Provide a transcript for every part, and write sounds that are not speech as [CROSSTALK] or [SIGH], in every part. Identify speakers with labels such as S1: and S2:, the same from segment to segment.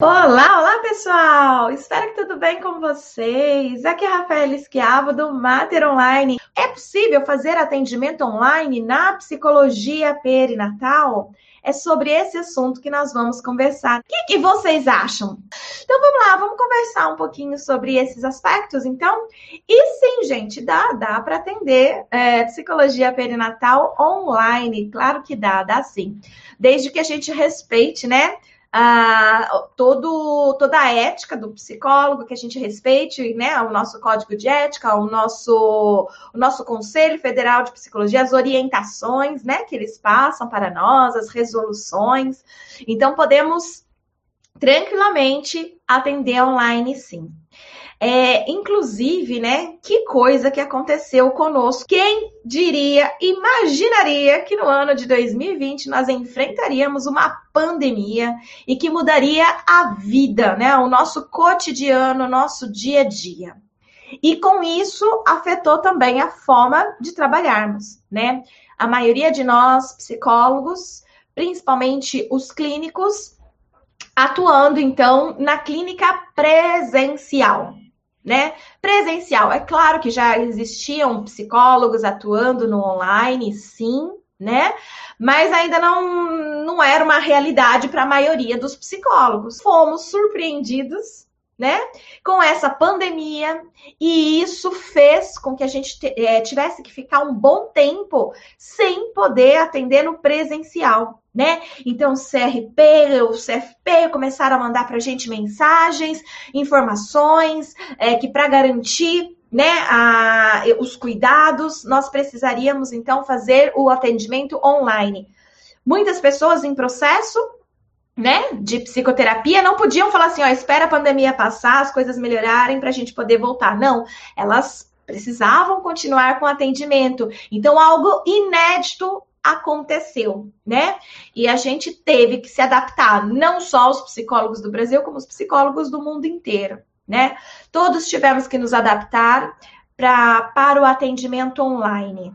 S1: Olá, olá pessoal! Espero que tudo bem com vocês. Aqui é a Rafaela Esquiavo do Mater Online. É possível fazer atendimento online na psicologia perinatal? É sobre esse assunto que nós vamos conversar. O que, que, vocês acham? Então vamos lá, vamos conversar um pouquinho sobre esses aspectos, então. E sim, gente, dá, dá para atender é, psicologia perinatal online. Claro que dá, dá sim. Desde que a gente respeite, né? Ah, todo, toda a ética do psicólogo, que a gente respeite né, o nosso código de ética, o nosso, o nosso Conselho Federal de Psicologia, as orientações né, que eles passam para nós, as resoluções. Então, podemos tranquilamente atender online, sim. É, inclusive, né? Que coisa que aconteceu conosco. Quem diria, imaginaria que no ano de 2020 nós enfrentaríamos uma pandemia e que mudaria a vida, né? O nosso cotidiano, o nosso dia a dia. E com isso afetou também a forma de trabalharmos, né? A maioria de nós, psicólogos, principalmente os clínicos, atuando então na clínica presencial né? Presencial, é claro que já existiam psicólogos atuando no online, sim, né? Mas ainda não, não era uma realidade para a maioria dos psicólogos. Fomos surpreendidos né? Com essa pandemia, e isso fez com que a gente é, tivesse que ficar um bom tempo sem poder atender no presencial, né? Então, o CRP, o CFP começaram a mandar para a gente mensagens, informações, é, que para garantir né, a, os cuidados, nós precisaríamos então fazer o atendimento online. Muitas pessoas em processo né, de psicoterapia não podiam falar assim, ó, espera a pandemia passar, as coisas melhorarem para a gente poder voltar. Não, elas precisavam continuar com atendimento. Então, algo inédito aconteceu, né? E a gente teve que se adaptar, não só os psicólogos do Brasil, como os psicólogos do mundo inteiro, né? Todos tivemos que nos adaptar pra, para o atendimento online.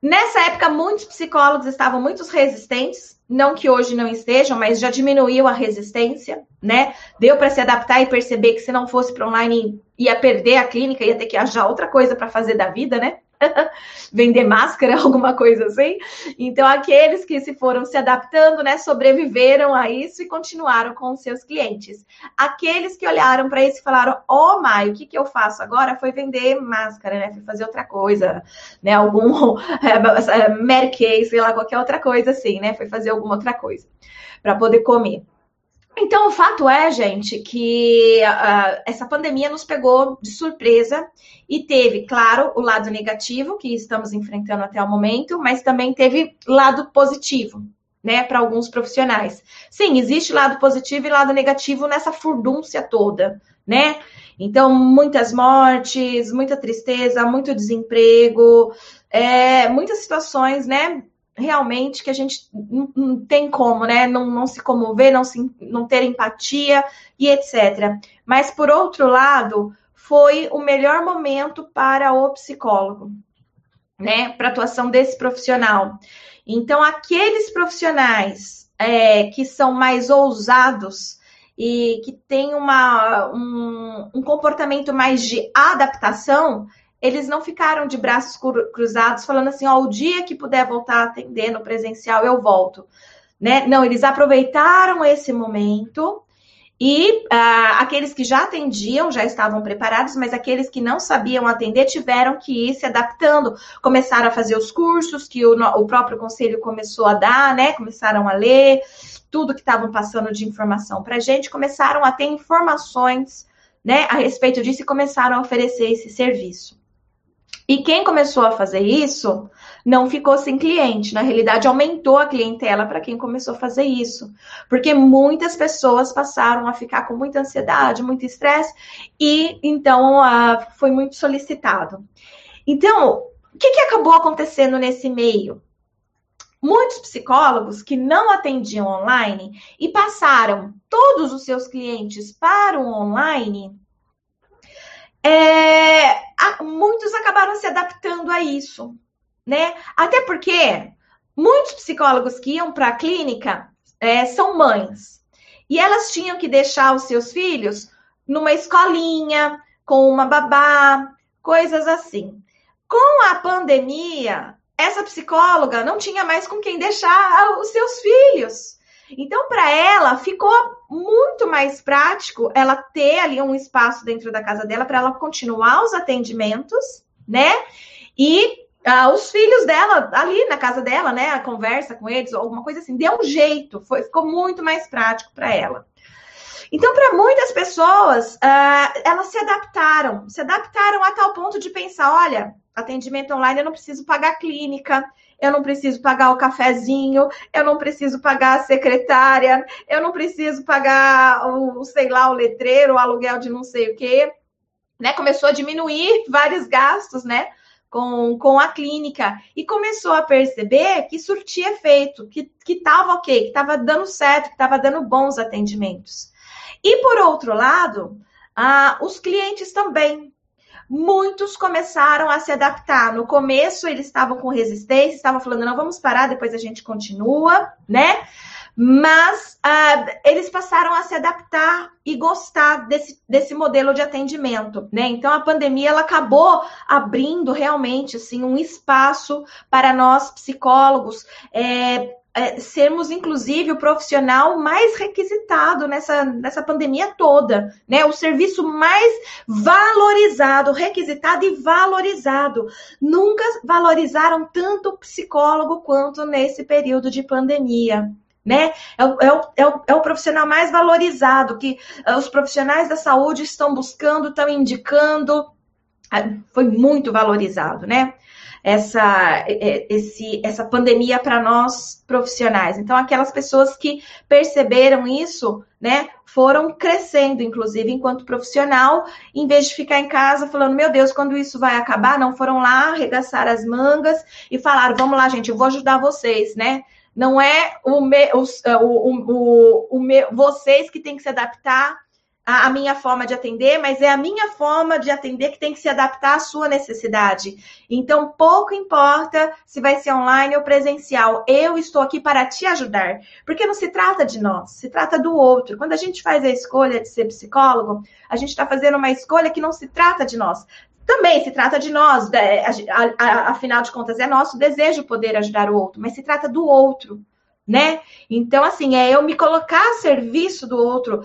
S1: Nessa época, muitos psicólogos estavam muito resistentes, não que hoje não estejam, mas já diminuiu a resistência, né? Deu para se adaptar e perceber que se não fosse para online ia perder a clínica, ia ter que achar outra coisa para fazer da vida, né? [LAUGHS] vender máscara, [LAUGHS] alguma coisa assim. Então, aqueles que se foram se adaptando, né, sobreviveram a isso e continuaram com os seus clientes. Aqueles que olharam para isso e falaram: Ó, oh, Mai, o que, que eu faço agora? Foi vender máscara, né? Foi fazer outra coisa, né? Algum [LAUGHS] é, Kay, sei lá, qualquer outra coisa assim, né? Foi fazer alguma outra coisa para poder comer. Então, o fato é, gente, que uh, essa pandemia nos pegou de surpresa e teve, claro, o lado negativo que estamos enfrentando até o momento, mas também teve lado positivo, né, para alguns profissionais. Sim, existe lado positivo e lado negativo nessa furdúncia toda, né? Então, muitas mortes, muita tristeza, muito desemprego, é, muitas situações, né, realmente que a gente não, tem como, né? Não, não se comover, não, se, não ter empatia e etc. Mas, por outro lado, foi o melhor momento para o psicólogo, né? Para a atuação desse profissional. Então, aqueles profissionais é, que são mais ousados e que têm uma, um, um comportamento mais de adaptação, eles não ficaram de braços cruzados falando assim, ó, o dia que puder voltar a atender no presencial eu volto, né? Não, eles aproveitaram esse momento e ah, aqueles que já atendiam já estavam preparados, mas aqueles que não sabiam atender tiveram que ir se adaptando, começaram a fazer os cursos que o, o próprio conselho começou a dar, né? Começaram a ler tudo que estavam passando de informação para a gente, começaram a ter informações, né, a respeito disso e começaram a oferecer esse serviço. E quem começou a fazer isso não ficou sem cliente. Na realidade, aumentou a clientela para quem começou a fazer isso. Porque muitas pessoas passaram a ficar com muita ansiedade, muito estresse, e então uh, foi muito solicitado. Então, o que, que acabou acontecendo nesse meio? Muitos psicólogos que não atendiam online e passaram todos os seus clientes para o online é, muitos acabaram se adaptando a isso, né? Até porque muitos psicólogos que iam para a clínica é, são mães. E elas tinham que deixar os seus filhos numa escolinha, com uma babá, coisas assim. Com a pandemia, essa psicóloga não tinha mais com quem deixar os seus filhos. Então, para ela, ficou muito mais prático ela ter ali um espaço dentro da casa dela para ela continuar os atendimentos, né? E ah, os filhos dela ali na casa dela, né? A conversa com eles, alguma coisa assim, deu um jeito, foi, ficou muito mais prático para ela. Então, para muitas pessoas, uh, elas se adaptaram, se adaptaram a tal ponto de pensar: olha, atendimento online eu não preciso pagar clínica, eu não preciso pagar o cafezinho, eu não preciso pagar a secretária, eu não preciso pagar o, sei lá, o letreiro, o aluguel de não sei o quê. Né? Começou a diminuir vários gastos, né? Com, com a clínica e começou a perceber que surtia efeito, que estava ok, que estava dando certo, que estava dando bons atendimentos. E por outro lado, ah, os clientes também muitos começaram a se adaptar. No começo, eles estavam com resistência, estavam falando, não, vamos parar, depois a gente continua, né? Mas uh, eles passaram a se adaptar e gostar desse, desse modelo de atendimento, né? Então a pandemia ela acabou abrindo realmente assim um espaço para nós psicólogos é, é, sermos, inclusive, o profissional mais requisitado nessa, nessa pandemia toda, né? O serviço mais valorizado, requisitado e valorizado. Nunca valorizaram tanto o psicólogo quanto nesse período de pandemia. Né? É, o, é, o, é, o, é o profissional mais valorizado que uh, os profissionais da saúde estão buscando, estão indicando. Uh, foi muito valorizado, né? Essa, esse, essa pandemia para nós profissionais. Então, aquelas pessoas que perceberam isso, né, foram crescendo, inclusive, enquanto profissional, em vez de ficar em casa falando, meu Deus, quando isso vai acabar? Não, foram lá, arregaçar as mangas e falaram, vamos lá, gente, eu vou ajudar vocês, né? Não é o, me, os, o, o, o, o me, vocês que têm que se adaptar a, a minha forma de atender, mas é a minha forma de atender que tem que se adaptar à sua necessidade. Então, pouco importa se vai ser online ou presencial, eu estou aqui para te ajudar. Porque não se trata de nós, se trata do outro. Quando a gente faz a escolha de ser psicólogo, a gente está fazendo uma escolha que não se trata de nós, também se trata de nós, afinal de contas, é nosso desejo poder ajudar o outro, mas se trata do outro né? Então, assim, é eu me colocar a serviço do outro,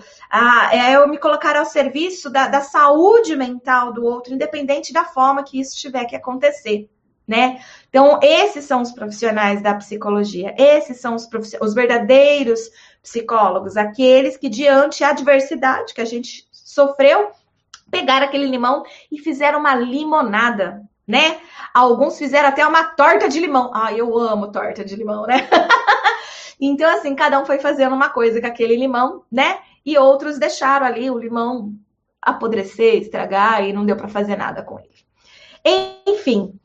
S1: é eu me colocar ao serviço da, da saúde mental do outro, independente da forma que isso tiver que acontecer. Né? Então, esses são os profissionais da psicologia, esses são os, os verdadeiros psicólogos, aqueles que, diante a adversidade que a gente sofreu, pegaram aquele limão e fizeram uma limonada, né? Alguns fizeram até uma torta de limão. Ah, eu amo torta de limão, né? [LAUGHS] Então, assim, cada um foi fazendo uma coisa com aquele limão, né? E outros deixaram ali o limão apodrecer, estragar e não deu para fazer nada com ele. Enfim,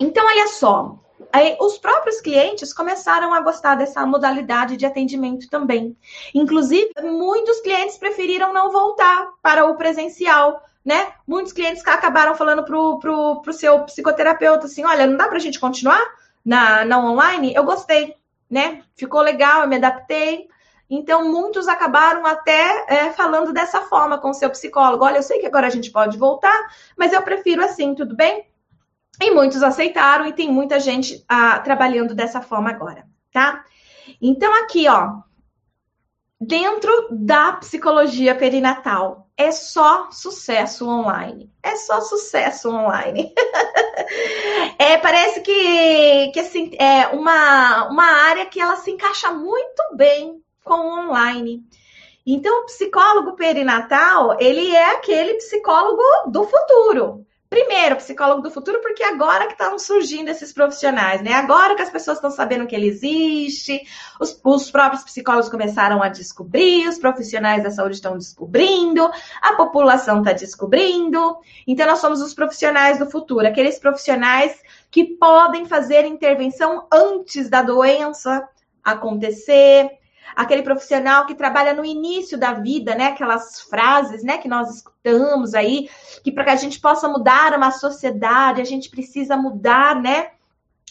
S1: então olha só, Aí, os próprios clientes começaram a gostar dessa modalidade de atendimento também. Inclusive, muitos clientes preferiram não voltar para o presencial, né? Muitos clientes acabaram falando pro, pro, pro seu psicoterapeuta assim: olha, não dá para a gente continuar na, na online? Eu gostei né? Ficou legal, eu me adaptei. Então, muitos acabaram até é, falando dessa forma com o seu psicólogo. Olha, eu sei que agora a gente pode voltar, mas eu prefiro assim, tudo bem? E muitos aceitaram e tem muita gente ah, trabalhando dessa forma agora, tá? Então, aqui, ó, dentro da psicologia perinatal, é só sucesso online. É só sucesso online. [LAUGHS] é, parece que, que assim, é uma, uma área que ela se encaixa muito bem com o online. Então, o psicólogo perinatal, ele é aquele psicólogo do futuro. Primeiro, psicólogo do futuro, porque agora que estão surgindo esses profissionais, né? Agora que as pessoas estão sabendo que ele existe, os, os, próprios psicólogos começaram a descobrir, os profissionais da saúde estão descobrindo, a população está descobrindo. Então, nós somos os profissionais do futuro, aqueles profissionais que podem fazer intervenção antes da doença acontecer, aquele profissional que trabalha no início da vida, né? Aquelas frases, né, que nós escutamos aí, que para que a gente possa mudar uma sociedade, a gente precisa mudar, né,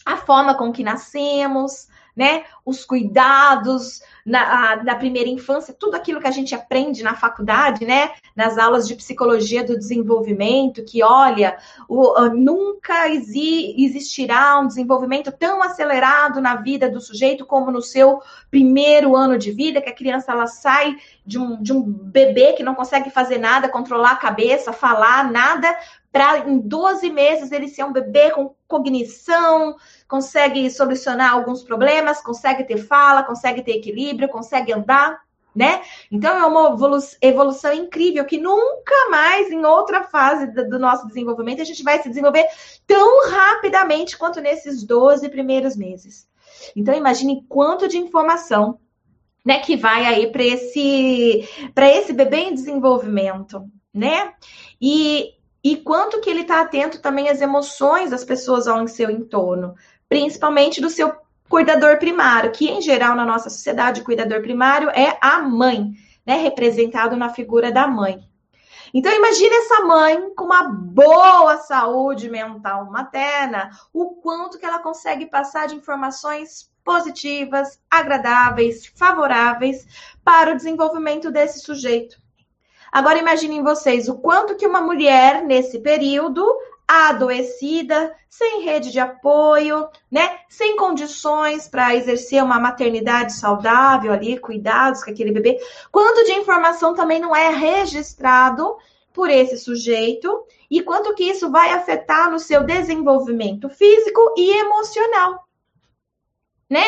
S1: a forma com que nascemos, né? Os cuidados na, na primeira infância, tudo aquilo que a gente aprende na faculdade, né? Nas aulas de psicologia do desenvolvimento, que olha, o, nunca exi, existirá um desenvolvimento tão acelerado na vida do sujeito como no seu primeiro ano de vida, que a criança ela sai de um, de um bebê que não consegue fazer nada, controlar a cabeça, falar nada, para em 12 meses ele ser um bebê com cognição, consegue solucionar alguns problemas, consegue ter fala, consegue ter equilíbrio, consegue andar, né? Então é uma evolução incrível que nunca mais em outra fase do nosso desenvolvimento a gente vai se desenvolver tão rapidamente quanto nesses 12 primeiros meses. Então imagine quanto de informação né, que vai aí para esse para esse bebê em desenvolvimento, né? E e quanto que ele está atento também às emoções das pessoas ao seu entorno, principalmente do seu cuidador primário, que em geral na nossa sociedade, o cuidador primário é a mãe, né, representado na figura da mãe. Então imagine essa mãe com uma boa saúde mental materna, o quanto que ela consegue passar de informações positivas, agradáveis, favoráveis para o desenvolvimento desse sujeito. Agora imaginem vocês o quanto que uma mulher nesse período adoecida, sem rede de apoio, né, sem condições para exercer uma maternidade saudável ali, cuidados com aquele bebê, quanto de informação também não é registrado por esse sujeito e quanto que isso vai afetar no seu desenvolvimento físico e emocional, né?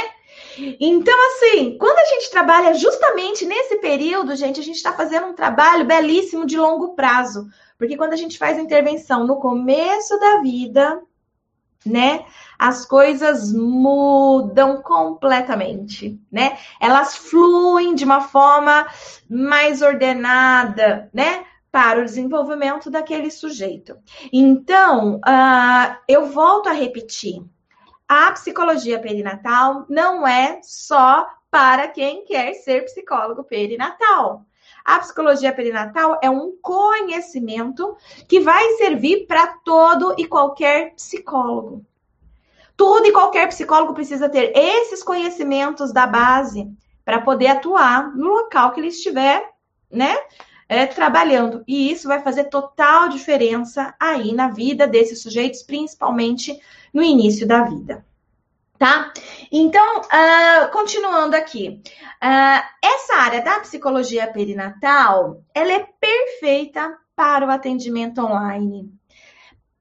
S1: Então, assim, quando a gente trabalha justamente nesse período, gente, a gente está fazendo um trabalho belíssimo de longo prazo. Porque quando a gente faz intervenção no começo da vida, né, as coisas mudam completamente, né? Elas fluem de uma forma mais ordenada, né? Para o desenvolvimento daquele sujeito. Então, uh, eu volto a repetir a psicologia perinatal não é só para quem quer ser psicólogo perinatal. A psicologia perinatal é um conhecimento que vai servir para todo e qualquer psicólogo. Todo e qualquer psicólogo precisa ter esses conhecimentos da base para poder atuar no local que ele estiver, né, é, trabalhando. E isso vai fazer total diferença aí na vida desses sujeitos, principalmente no início da vida. Tá? Então, uh, continuando aqui, uh, essa área da psicologia perinatal, ela é perfeita para o atendimento online.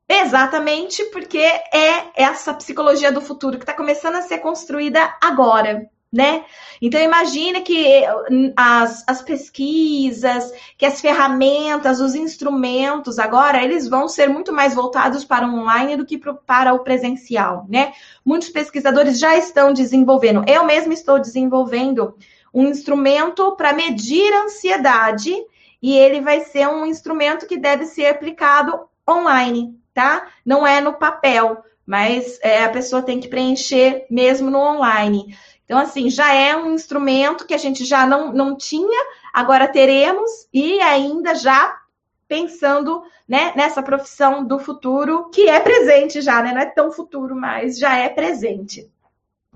S1: Exatamente porque é essa psicologia do futuro que está começando a ser construída agora né? Então imagine que hum, as, as pesquisas, que as ferramentas, os instrumentos agora, eles vão ser muito mais voltados para o online do que para o presencial, né? Muitos pesquisadores já estão desenvolvendo. Eu mesma estou desenvolvendo um instrumento para medir a ansiedade e ele vai ser um instrumento que deve ser aplicado online, tá? Não é no papel, mas é, a pessoa tem que preencher mesmo no online. Então, assim, já é um instrumento que a gente já não, não tinha, agora teremos, e ainda já pensando né, nessa profissão do futuro, que é presente já, né? Não é tão futuro, mas já é presente.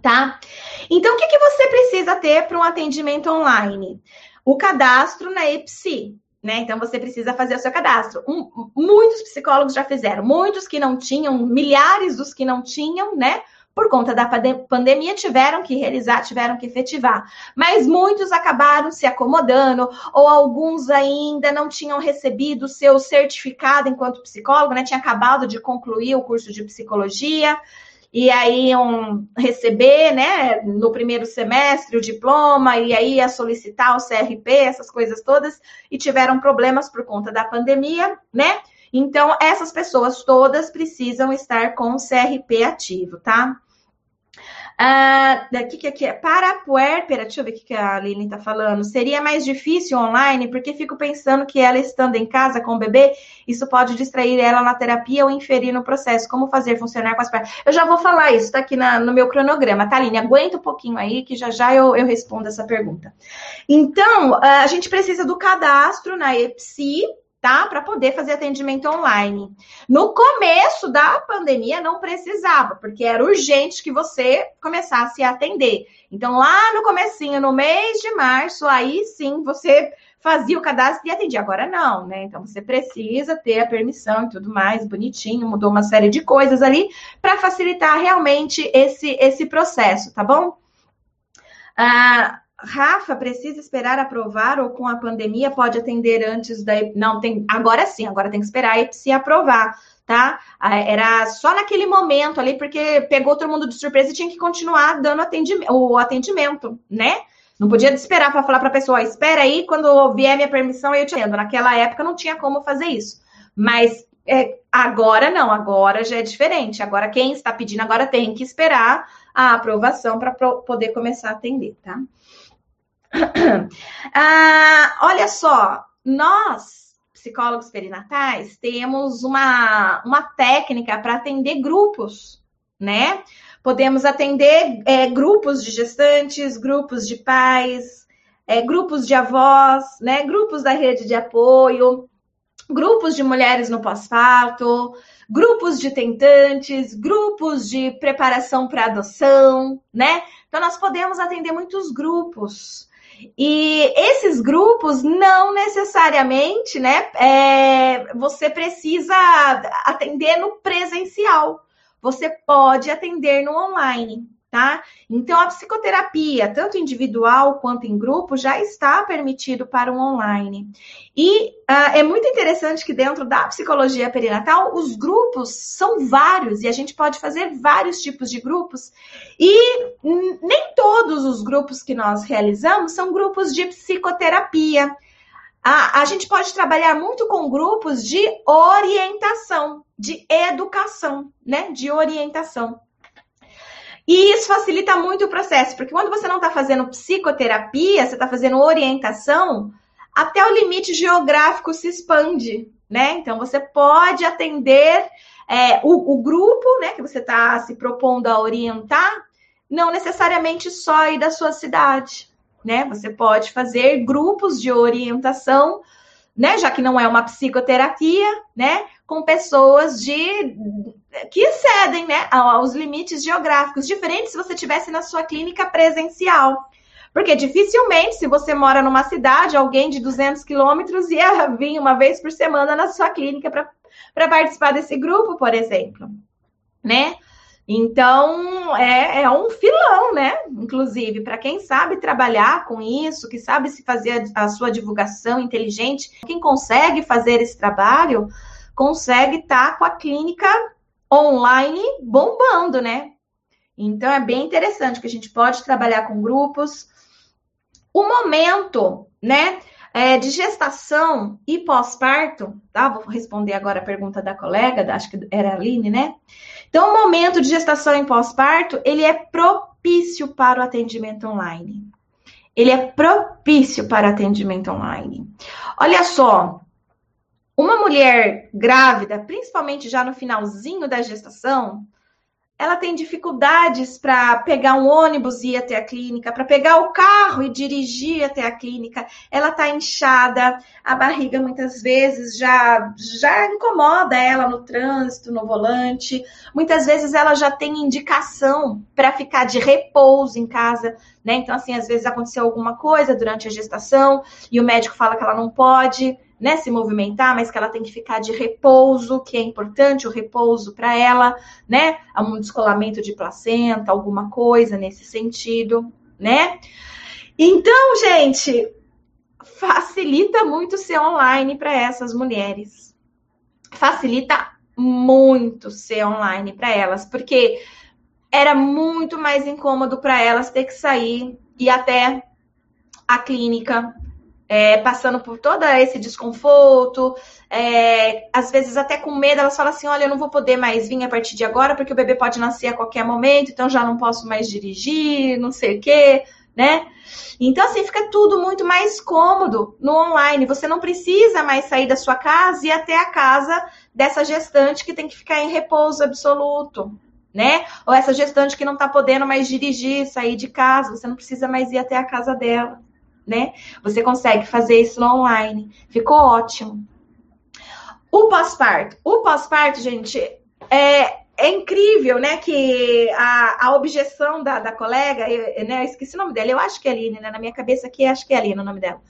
S1: Tá? Então, o que, que você precisa ter para um atendimento online? O cadastro na EPSI, né? Então você precisa fazer o seu cadastro. Um, muitos psicólogos já fizeram, muitos que não tinham, milhares dos que não tinham, né? Por conta da pandemia, tiveram que realizar, tiveram que efetivar. Mas muitos acabaram se acomodando, ou alguns ainda não tinham recebido o seu certificado enquanto psicólogo, né? Tinha acabado de concluir o curso de psicologia. E aí iam receber, né, no primeiro semestre o diploma, e aí ia solicitar o CRP, essas coisas todas, e tiveram problemas por conta da pandemia, né? Então, essas pessoas todas precisam estar com o CRP ativo, tá? Ah, daqui que aqui é para a puérpera, deixa eu ver o que a Lili está falando. Seria mais difícil online, porque fico pensando que ela estando em casa com o bebê, isso pode distrair ela na terapia ou inferir no processo. Como fazer funcionar com as pernas? Eu já vou falar isso, está aqui na, no meu cronograma, tá, Aline? Aguenta um pouquinho aí, que já já eu, eu respondo essa pergunta. Então, ah, a gente precisa do cadastro na EPSI, tá? Para poder fazer atendimento online. No começo da pandemia não precisava, porque era urgente que você começasse a atender. Então lá no comecinho, no mês de março, aí sim você fazia o cadastro e atendia. Agora não, né? Então você precisa ter a permissão e tudo mais, bonitinho, mudou uma série de coisas ali para facilitar realmente esse esse processo, tá bom? Ah, Rafa, precisa esperar aprovar ou com a pandemia pode atender antes da. Não, tem. Agora sim, agora tem que esperar a EPSI aprovar, tá? Era só naquele momento ali, porque pegou todo mundo de surpresa e tinha que continuar dando atendimento, o atendimento, né? Não podia esperar para falar para a pessoa, espera aí, quando vier minha permissão, eu te atendo. Naquela época não tinha como fazer isso. Mas é, agora não, agora já é diferente. Agora quem está pedindo agora tem que esperar a aprovação para poder começar a atender, tá? Ah, olha só, nós, psicólogos perinatais, temos uma, uma técnica para atender grupos, né? Podemos atender é, grupos de gestantes, grupos de pais, é, grupos de avós, né? Grupos da rede de apoio, grupos de mulheres no pós-parto, grupos de tentantes, grupos de preparação para adoção, né? Então, nós podemos atender muitos grupos. E esses grupos não necessariamente, né? É, você precisa atender no presencial. Você pode atender no online tá? Então, a psicoterapia, tanto individual quanto em grupo, já está permitido para o online. E uh, é muito interessante que dentro da psicologia perinatal, os grupos são vários e a gente pode fazer vários tipos de grupos. E nem todos os grupos que nós realizamos são grupos de psicoterapia. A, a gente pode trabalhar muito com grupos de orientação, de educação, né? De orientação. E isso facilita muito o processo, porque quando você não está fazendo psicoterapia, você está fazendo orientação, até o limite geográfico se expande, né? Então você pode atender é, o, o, grupo, né, que você está se propondo a orientar, não necessariamente só aí da sua cidade, né? Você pode fazer grupos de orientação, né? Já que não é uma psicoterapia, né? Com pessoas de que excedem né, aos limites geográficos, diferente se você tivesse na sua clínica presencial. Porque dificilmente, se você mora numa cidade, alguém de 200 quilômetros ia [LAUGHS] vir uma vez por semana na sua clínica para participar desse grupo, por exemplo. Né? Então, é, é um filão, né? Inclusive, para quem sabe trabalhar com isso, que sabe se fazer a, a sua divulgação inteligente, quem consegue fazer esse trabalho, consegue estar tá com a clínica online bombando, né? Então é bem interessante que a gente pode trabalhar com grupos. O momento, né, é, de gestação e pós-parto, tá? Vou responder agora a pergunta da colega, acho que era a Aline, né? Então, o momento de gestação e pós-parto, ele é propício para o atendimento online. Ele é propício para atendimento online. Olha só, uma mulher grávida, principalmente já no finalzinho da gestação, ela tem dificuldades para pegar um ônibus e ir até a clínica, para pegar o carro e dirigir até a clínica. Ela está inchada, a barriga muitas vezes já já incomoda ela no trânsito, no volante. Muitas vezes ela já tem indicação para ficar de repouso em casa, né? Então assim, às vezes aconteceu alguma coisa durante a gestação e o médico fala que ela não pode né, se movimentar, mas que ela tem que ficar de repouso, que é importante o repouso para ela, né? Um descolamento de placenta, alguma coisa nesse sentido, né? Então, gente, facilita muito ser online para essas mulheres. Facilita muito ser online para elas, porque era muito mais incômodo para elas ter que sair e até a clínica é, passando por todo esse desconforto, é, às vezes até com medo, elas falam assim: olha, eu não vou poder mais vir a partir de agora, porque o bebê pode nascer a qualquer momento, então já não posso mais dirigir, não sei o quê, né? Então, assim, fica tudo muito mais cômodo no online. Você não precisa mais sair da sua casa e ir até a casa dessa gestante que tem que ficar em repouso absoluto, né? Ou essa gestante que não tá podendo mais dirigir, sair de casa, você não precisa mais ir até a casa dela né? Você consegue fazer isso online. Ficou ótimo. O pós-parto. O pós-parto, gente, é, é incrível, né, que a, a objeção da, da colega, eu, né, eu esqueci o nome dela, eu acho que é Aline, né, na minha cabeça aqui, acho que é Aline o nome dela.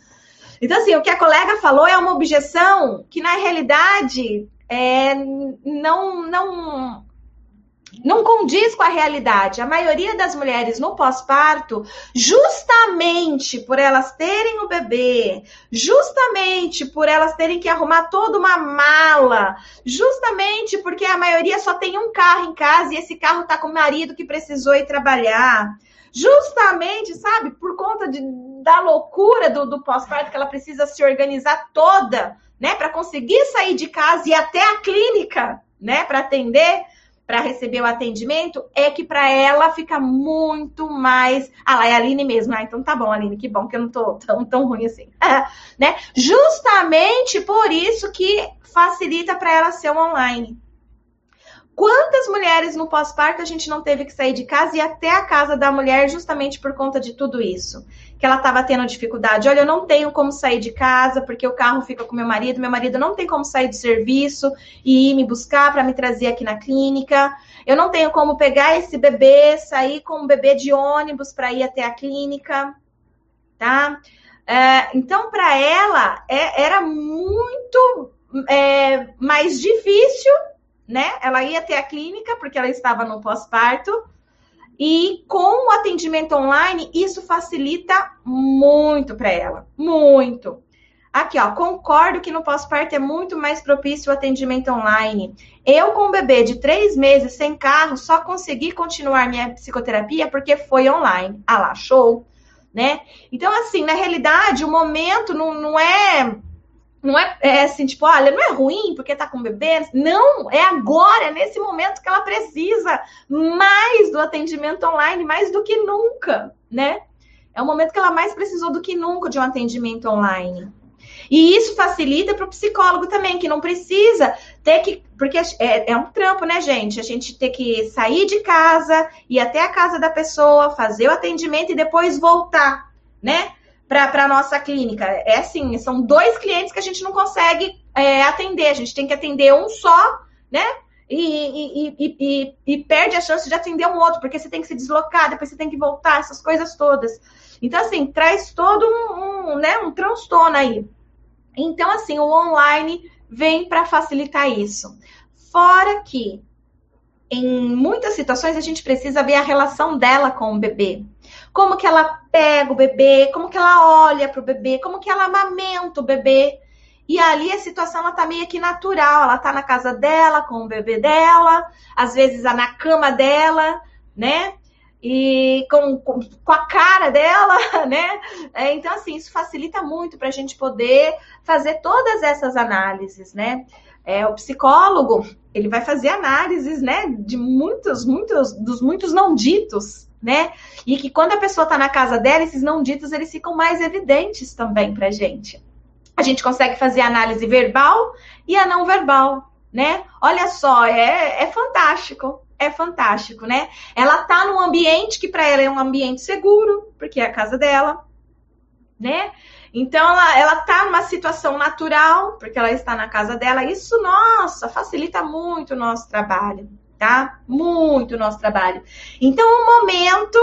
S1: Então, assim, o que a colega falou é uma objeção que, na realidade, é, não, não, não condiz com a realidade. A maioria das mulheres no pós-parto, justamente por elas terem o bebê, justamente por elas terem que arrumar toda uma mala, justamente porque a maioria só tem um carro em casa e esse carro tá com o marido que precisou ir trabalhar. Justamente, sabe, por conta de, da loucura do, do pós-parto, que ela precisa se organizar toda, né, para conseguir sair de casa e até a clínica, né, para atender para receber o atendimento é que para ela fica muito mais. Ah, lá é a Aline mesmo. Ah, então tá bom, Aline, que bom que eu não tô tão, tão ruim assim. [LAUGHS] né? Justamente por isso que facilita para ela ser online. Quantas mulheres no pós-parto a gente não teve que sair de casa e até a casa da mulher justamente por conta de tudo isso? Que ela estava tendo dificuldade. Olha, eu não tenho como sair de casa porque o carro fica com meu marido, meu marido não tem como sair do serviço e ir me buscar para me trazer aqui na clínica. Eu não tenho como pegar esse bebê, sair com o bebê de ônibus para ir até a clínica, tá? É, então, para ela, é, era muito é, mais difícil né? Ela ia até a clínica porque ela estava no pós-parto. E com o atendimento online, isso facilita muito para ela, muito. Aqui, ó, concordo que no pós-parto é muito mais propício o atendimento online. Eu, com um bebê de três meses sem carro, só consegui continuar minha psicoterapia porque foi online. Ah lá, show, né? Então, assim, na realidade, o momento não, não é não é, é, assim, tipo, olha, não é ruim porque tá com bebê. Não, é agora, é nesse momento que ela precisa mais do atendimento online, mais do que nunca, né? É o momento que ela mais precisou do que nunca de um atendimento online. E isso facilita para o psicólogo também, que não precisa ter que. Porque é, é, um trampo, né, gente? A gente ter que sair de casa, ir até a casa da pessoa, fazer o atendimento e depois voltar, né? Para a nossa clínica. É assim, são dois clientes que a gente não consegue é, atender, a gente tem que atender um só, né? E, e, e, e, perde a chance de atender um outro, porque você tem que se deslocar, depois você tem que voltar, essas coisas todas. Então, assim, traz todo um, um né, um transtorno aí. Então, assim, o online vem para facilitar isso. Fora que, em muitas situações, a gente precisa ver a relação dela com o bebê como que ela pega o bebê, como que ela olha para o bebê, como que ela amamenta o bebê. E ali a situação ela tá meio que natural, ela tá na casa dela com o bebê dela, às vezes na cama dela, né? E com, com, com a cara dela, [LAUGHS] né? É, então, assim, isso facilita muito para a gente poder fazer todas essas análises, né? É, o psicólogo, ele vai fazer análises, né, de muitos, muitos, dos muitos não ditos, né? E que quando a pessoa está na casa dela, esses não ditos eles ficam mais evidentes também para gente. A gente consegue fazer análise verbal e a não verbal, né? Olha só, é, é fantástico, é fantástico, né? Ela tá num ambiente que para ela é um ambiente seguro, porque é a casa dela, né? Então ela, ela tá numa situação natural, porque ela está na casa dela. Isso, nossa, facilita muito o nosso trabalho tá? Muito nosso trabalho. Então, o momento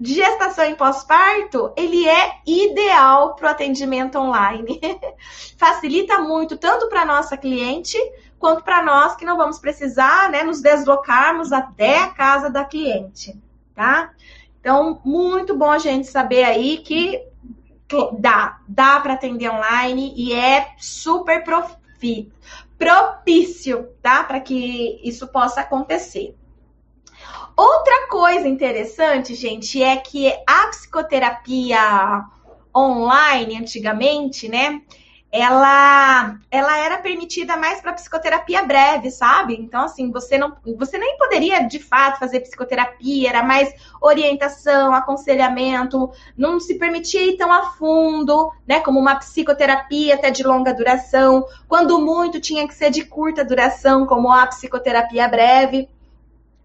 S1: de gestação em pós-parto, ele é ideal para o atendimento online. [LAUGHS] Facilita muito, tanto para nossa cliente, quanto para nós que não vamos precisar, né, nos deslocarmos até a casa da cliente, tá? Então, muito bom a gente saber aí que dá, dá para atender online e é super profi, propício, tá? Para que isso possa acontecer. Outra coisa interessante, gente, é que a psicoterapia online, antigamente, né? Ela, ela era permitida mais para psicoterapia breve, sabe? Então, assim, você não, você nem poderia de fato fazer psicoterapia, era mais orientação, aconselhamento, não se permitia ir tão a fundo, né? Como uma psicoterapia até de longa duração, quando muito tinha que ser de curta duração, como a psicoterapia breve.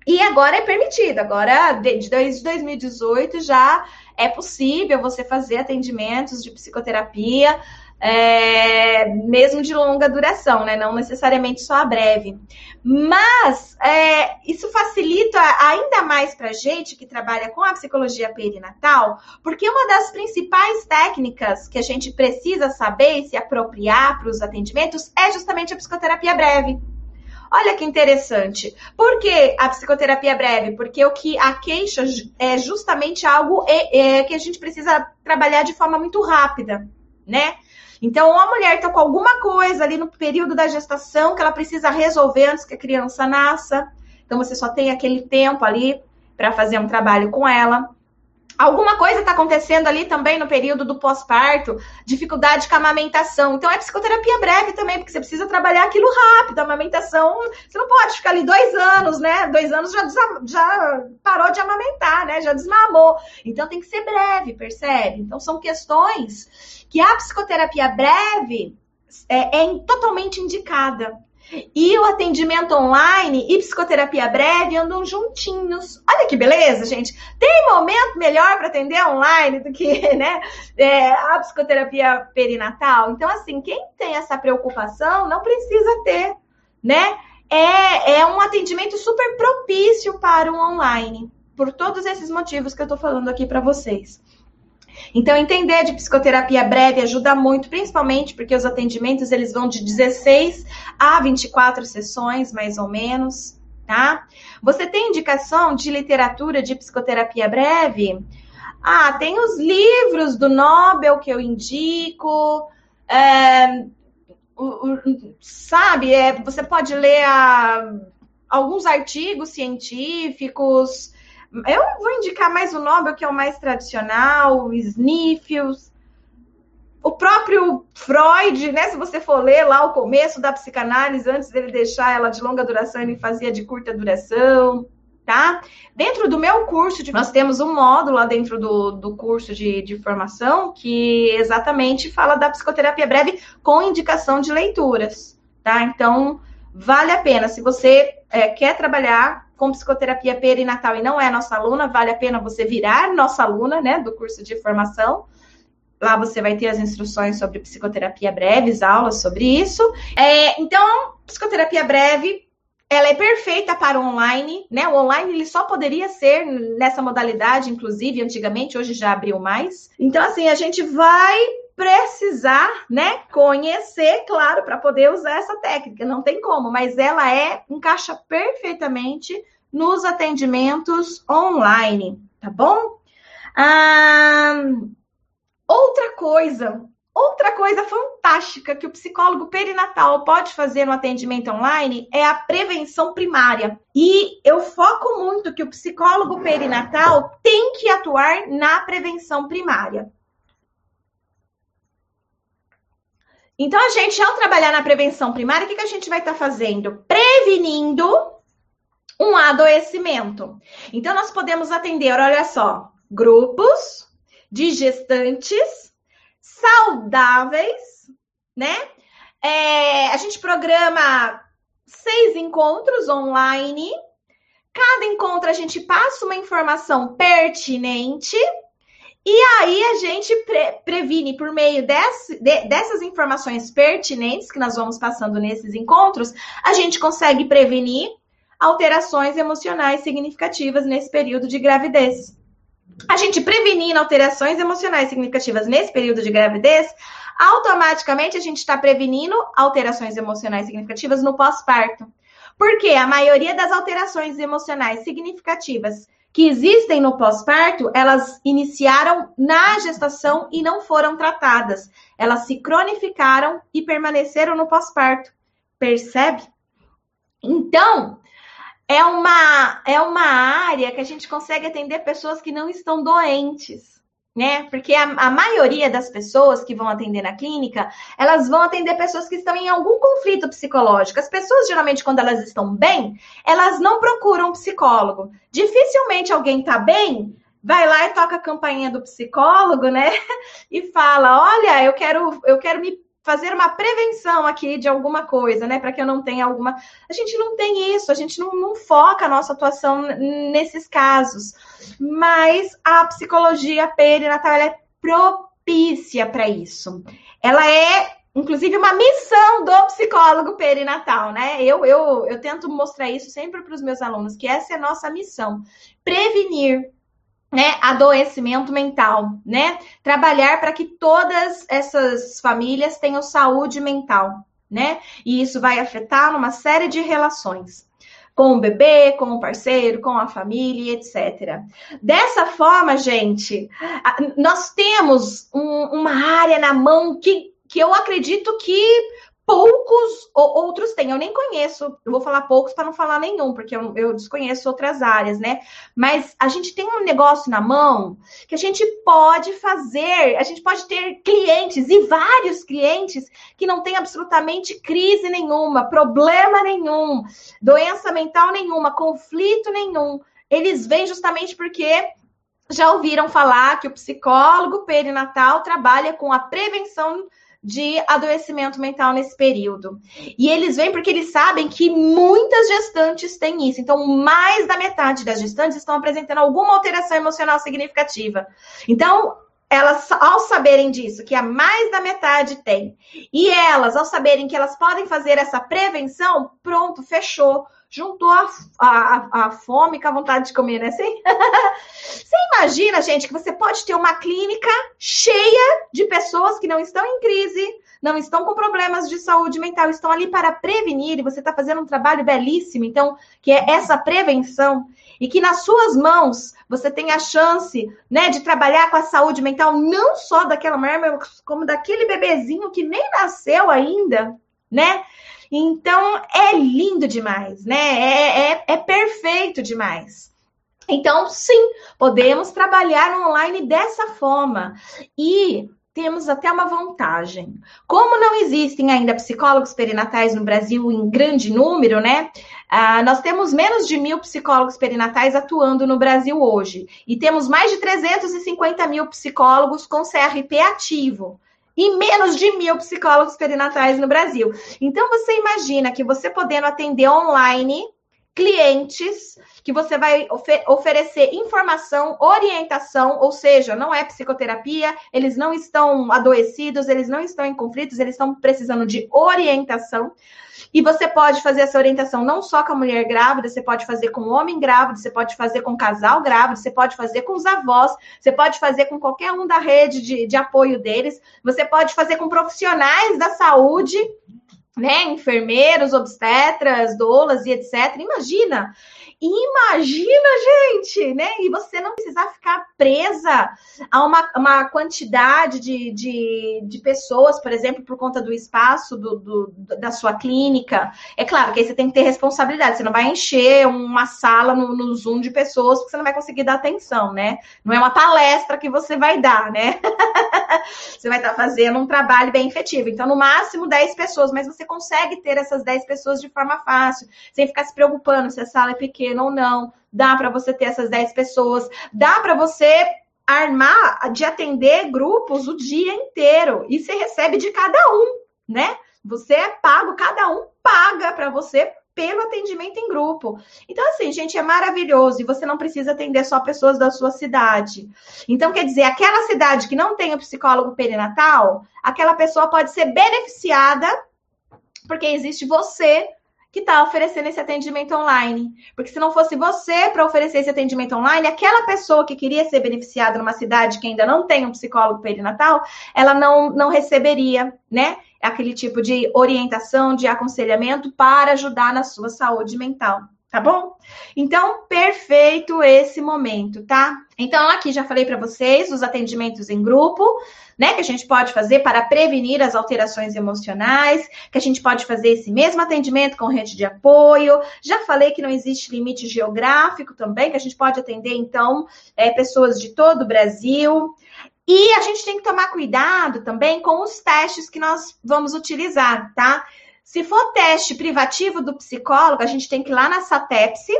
S1: E agora é permitido, agora desde 2018 já é possível você fazer atendimentos de psicoterapia é, mesmo de longa duração, né? Não necessariamente só a breve. Mas é, isso facilita ainda mais para gente que trabalha com a psicologia perinatal, porque uma das principais técnicas que a gente precisa saber e se apropriar para os atendimentos é justamente a psicoterapia breve. Olha que interessante. Por que a psicoterapia breve? Porque o que a queixa é justamente algo é, é, que a gente precisa trabalhar de forma muito rápida, né? Então, a mulher está com alguma coisa ali no período da gestação que ela precisa resolver antes que a criança nasça. Então, você só tem aquele tempo ali para fazer um trabalho com ela. Alguma coisa está acontecendo ali também no período do pós-parto, dificuldade com a amamentação. Então é psicoterapia breve também, porque você precisa trabalhar aquilo rápido. A amamentação, você não pode ficar ali dois anos, né? Dois anos já, já parou de amamentar, né? Já desmamou. Então tem que ser breve, percebe? Então são questões que a psicoterapia breve é, é totalmente indicada. E o atendimento online e psicoterapia breve andam juntinhos. Olha que beleza, gente. Tem momento melhor para atender online do que [LAUGHS] né, é, a psicoterapia perinatal? Então, assim, quem tem essa preocupação não precisa ter, né? É, é um atendimento super propício para o online, por todos esses motivos que eu estou falando aqui para vocês. Então, entender de psicoterapia breve ajuda muito, principalmente porque os atendimentos eles vão de 16 a 24 sessões, mais ou menos, tá? Você tem indicação de literatura de psicoterapia breve? Ah, tem os livros do Nobel que eu indico. É, sabe, é, você pode ler a, alguns artigos científicos, eu vou indicar mais o Nobel, que é o mais tradicional, o Sniffles, o próprio Freud, né? Se você for ler lá o começo da psicanálise, antes dele deixar ela de longa duração, ele fazia de curta duração, tá? Dentro do meu curso, nós temos um módulo lá dentro do, do curso de, de formação que exatamente fala da psicoterapia breve com indicação de leituras, tá? Então, vale a pena. Se você é, quer trabalhar com psicoterapia perinatal e não é nossa aluna, vale a pena você virar nossa aluna, né, do curso de formação. Lá você vai ter as instruções sobre psicoterapia breves, aulas sobre isso. É, então, psicoterapia breve, ela é perfeita para o online, né? O online ele só poderia ser nessa modalidade, inclusive, antigamente, hoje já abriu mais. Então, assim, a gente vai precisar, né, conhecer, claro, para poder usar essa técnica. Não tem como, mas ela é encaixa perfeitamente nos atendimentos online, tá bom? Ah, outra coisa, outra coisa fantástica que o psicólogo perinatal pode fazer no atendimento online é a prevenção primária. E eu foco muito que o psicólogo perinatal tem que atuar na prevenção primária. Então, a gente, ao trabalhar na prevenção primária, o que, que a gente vai estar tá fazendo? Prevenindo um adoecimento. Então, nós podemos atender, olha só, grupos de gestantes saudáveis, né? É, a gente programa seis encontros online. Cada encontro a gente passa uma informação pertinente e aí a gente pre previne por meio desse, de, dessas informações pertinentes que nós vamos passando nesses encontros, a gente consegue prevenir alterações emocionais significativas nesse período de gravidez. A gente prevenindo alterações emocionais significativas nesse período de gravidez, automaticamente a gente está prevenindo alterações emocionais significativas no pós-parto. Porque a maioria das alterações emocionais significativas que existem no pós-parto, elas iniciaram na gestação e não foram tratadas. Elas se cronificaram e permaneceram no pós-parto. Percebe? Então, é uma, é uma área que a gente consegue atender pessoas que não estão doentes né? Porque a, a, maioria das pessoas que vão atender na clínica, elas vão atender pessoas que estão em algum conflito psicológico. As pessoas, geralmente, quando elas estão bem, elas não procuram um psicólogo. Dificilmente alguém tá bem, vai lá e toca a campainha do psicólogo, né? [LAUGHS] E fala: olha, eu quero, eu quero me fazer uma prevenção aqui de alguma coisa, né? Para que eu não tenha alguma. A gente não tem isso, a gente não, não foca a nossa atuação nesses casos. Mas a psicologia perinatal é propícia para isso. Ela é inclusive uma missão do psicólogo perinatal, né? Eu, eu, eu tento mostrar isso sempre para os meus alunos, que essa é a nossa missão: prevenir. Né, adoecimento mental, né? Trabalhar para que todas essas famílias tenham saúde mental, né? E isso vai afetar numa série de relações com o bebê, com o parceiro, com a família, etc. Dessa forma, gente, nós temos um, uma área na mão que que eu acredito que poucos outros têm. Eu nem conheço, eu vou falar poucos para não falar nenhum, porque eu, eu, desconheço outras áreas, né? Mas a gente tem um negócio na mão que a gente pode fazer, a gente pode ter clientes e vários clientes que não têm absolutamente crise nenhuma, problema nenhum, doença mental nenhuma, conflito nenhum. Eles vêm justamente porque já ouviram falar que o psicólogo perinatal trabalha com a prevenção de adoecimento mental nesse período. E eles vêm porque eles sabem que muitas gestantes têm isso. Então, mais da metade das gestantes estão apresentando alguma alteração emocional significativa. Então, elas, ao saberem disso, que a mais da metade tem, e elas, ao saberem que elas podem fazer essa prevenção, pronto, fechou juntou a, a, a, fome com a vontade de comer, né? Você, [LAUGHS] você imagina, gente, que você pode ter uma clínica cheia de pessoas que não estão em crise, não estão com problemas de saúde mental, estão ali para prevenir, e você está fazendo um trabalho belíssimo, então, que é essa prevenção, e que nas suas mãos você tem a chance, né, de trabalhar com a saúde mental, não só daquela mulher, como daquele bebezinho que nem nasceu ainda, né? Então, é lindo demais, né? É, é, é perfeito demais. Então, sim, podemos trabalhar online dessa forma. E temos até uma vantagem. Como não existem ainda psicólogos perinatais no Brasil em grande número, né? Ah, nós temos menos de mil psicólogos perinatais atuando no Brasil hoje. E temos mais de 350 mil psicólogos com CRP ativo e menos de mil psicólogos perinatais no Brasil. Então, você imagina que você podendo atender online clientes que você vai ofer oferecer informação, orientação, ou seja, não é psicoterapia, eles não estão adoecidos, eles não estão em conflitos, eles estão precisando de orientação. E você pode fazer essa orientação não só com a mulher grávida, você pode fazer com o homem grávido, você pode fazer com o casal grávido, você pode fazer com os avós, você pode fazer com qualquer um da rede de, de apoio deles, você pode fazer com profissionais da saúde né, enfermeiros, obstetras, doulas e etc. Imagina Imagina, gente, né? E você não precisar ficar presa a uma, uma quantidade de, de, de pessoas, por exemplo, por conta do espaço do, do, da sua clínica. É claro que aí você tem que ter responsabilidade, você não vai encher uma sala no, no Zoom de pessoas, porque você não vai conseguir dar atenção, né? Não é uma palestra que você vai dar, né? [LAUGHS] [LAUGHS] você vai estar fazendo um trabalho bem efetivo. Então, no máximo 10 pessoas, mas você consegue ter essas 10 pessoas de forma fácil, sem ficar se preocupando se a sala é pequena ou não, dá para você ter essas 10 pessoas, dá para você armar de atender grupos o dia inteiro e você recebe de cada um, né? Você é pago, cada um paga para você pelo atendimento em grupo. Então, assim, gente, é maravilhoso e você não precisa atender só pessoas da sua cidade. Então, quer dizer, aquela cidade que não tem o psicólogo perinatal, aquela pessoa pode ser beneficiada porque existe você que está oferecendo esse atendimento online. Porque se não fosse você para oferecer esse atendimento online, aquela pessoa que queria ser beneficiada numa cidade que ainda não tem um psicólogo perinatal, ela não, não receberia, né? Aquele tipo de orientação, de aconselhamento para ajudar na sua saúde mental tá bom? Então, perfeito esse momento, tá? Então, aqui já falei para vocês os atendimentos em grupo, né, que a gente pode fazer para prevenir as alterações emocionais, que a gente pode fazer esse mesmo atendimento com rede de apoio. Já falei que não existe limite geográfico também, que a gente pode atender, então, é, pessoas de todo o Brasil. E a gente tem que tomar cuidado também com os testes que nós vamos utilizar, tá? Se for teste privativo do psicólogo, a gente tem que ir lá na SATEPSE,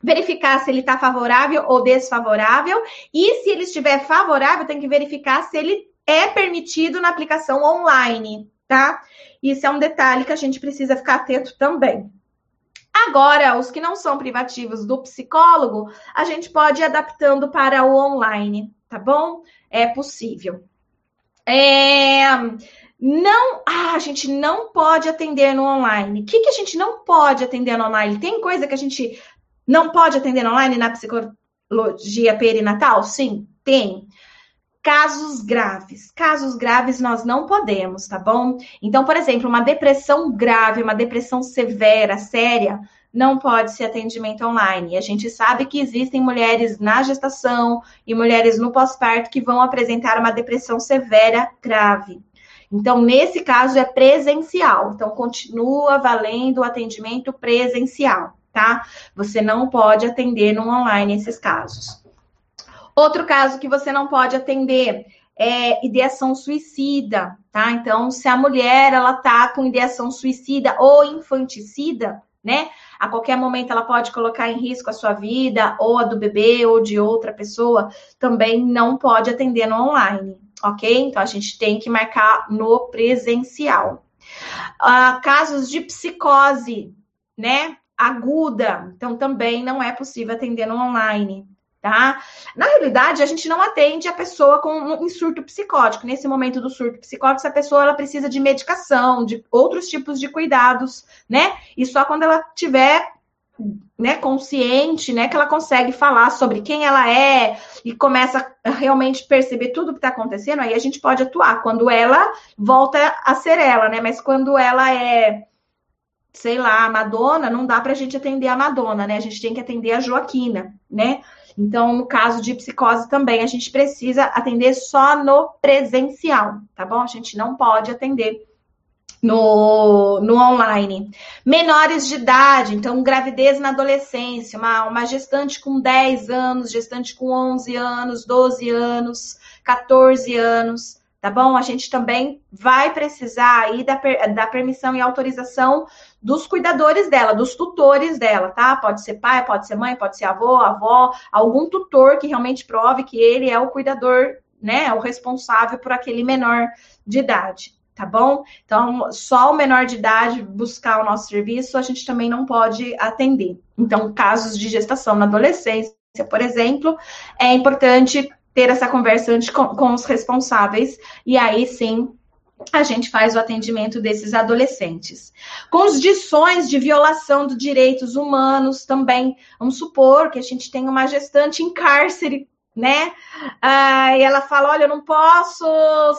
S1: verificar se ele está favorável ou desfavorável. E se ele estiver favorável, tem que verificar se ele é permitido na aplicação online, tá? Isso é um detalhe que a gente precisa ficar atento também. Agora, os que não são privativos do psicólogo, a gente pode ir adaptando para o online, tá bom? É possível. É... não, ah, a gente não pode atender no online. O que, que a gente não pode atender no online? Tem coisa que a gente não pode atender online na psicologia perinatal? Sim, tem. Casos graves. Casos graves nós não podemos, tá bom? Então, por exemplo, uma depressão grave, uma depressão severa, séria, não pode ser atendimento online. A gente sabe que existem mulheres na gestação e mulheres no pós-parto que vão apresentar uma depressão severa grave. Então, nesse caso, é presencial. Então, continua valendo o atendimento presencial, tá? Você não pode atender no online esses casos. Outro caso que você não pode atender é ideação suicida, tá? Então, se a mulher ela tá com ideação suicida ou infanticida, né? A qualquer momento ela pode colocar em risco a sua vida, ou a do bebê, ou de outra pessoa, também não pode atender no online, ok? Então a gente tem que marcar no presencial. Uh, casos de psicose, né? Aguda, então também não é possível atender no online tá? Na realidade, a gente não atende a pessoa com um surto psicótico. Nesse momento do surto psicótico, essa pessoa ela precisa de medicação, de outros tipos de cuidados, né? E só quando ela tiver né, consciente, né, que ela consegue falar sobre quem ela é e começa a realmente perceber tudo que está acontecendo, aí a gente pode atuar. Quando ela volta a ser ela, né? Mas quando ela é sei lá, a Madonna, não dá para a gente atender a Madonna, né? A gente tem que atender a Joaquina, né? Então, no caso de psicose também, a gente precisa atender só no presencial, tá bom? A gente não pode atender no, no online. Menores de idade, então gravidez na adolescência, uma, uma gestante com 10 anos, gestante com 11 anos, 12 anos, 14 anos, tá bom? A gente também vai precisar aí da, da permissão e autorização dos cuidadores dela, dos tutores dela, tá? Pode ser pai, pode ser mãe, pode ser avô, avó, algum tutor que realmente prove que ele é o cuidador, né? O responsável por aquele menor de idade, tá bom? Então, só o menor de idade buscar o nosso serviço, a gente também não pode atender. Então, casos de gestação na adolescência, por exemplo, é importante ter essa conversa com, com os responsáveis, e aí sim a gente faz o atendimento desses adolescentes. Condições de violação dos direitos humanos também. Vamos supor que a gente tem uma gestante em cárcere, né? Ah, e ela fala: Olha, eu não posso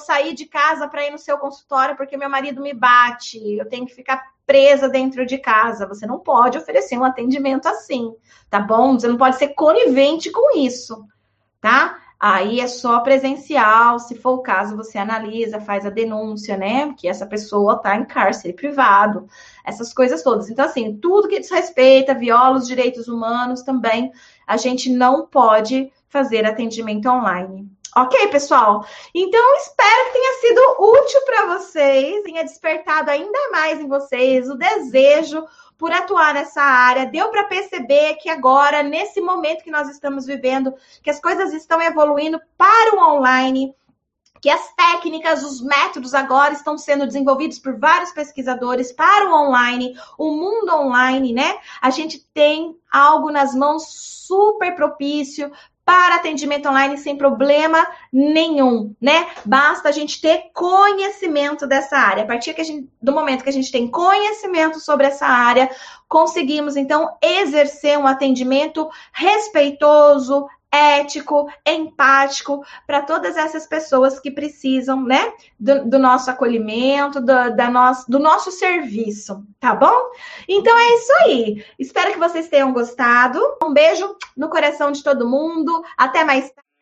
S1: sair de casa para ir no seu consultório porque meu marido me bate, eu tenho que ficar presa dentro de casa. Você não pode oferecer um atendimento assim, tá bom? Você não pode ser conivente com isso, tá? Aí é só presencial, se for o caso, você analisa, faz a denúncia, né? Que essa pessoa está em cárcere privado, essas coisas todas. Então, assim, tudo que desrespeita, viola os direitos humanos também, a gente não pode fazer atendimento online. Ok, pessoal? Então, espero que tenha sido útil para vocês, tenha despertado ainda mais em vocês o desejo por atuar nessa área. Deu para perceber que agora, nesse momento que nós estamos vivendo, que as coisas estão evoluindo para o online que as técnicas, os métodos agora estão sendo desenvolvidos por vários pesquisadores para o online, o mundo online, né? A gente tem algo nas mãos super propício para atendimento online sem problema nenhum, né? Basta a gente ter conhecimento dessa área. A partir gente, do momento que a gente tem conhecimento sobre essa área, conseguimos então exercer um atendimento respeitoso, ético, empático para todas essas pessoas que precisam, né, do, do nosso acolhimento, do, da nosso, do nosso serviço, tá bom? Então é isso aí. Espero que vocês tenham gostado. Um beijo no coração de todo mundo. Até mais tarde.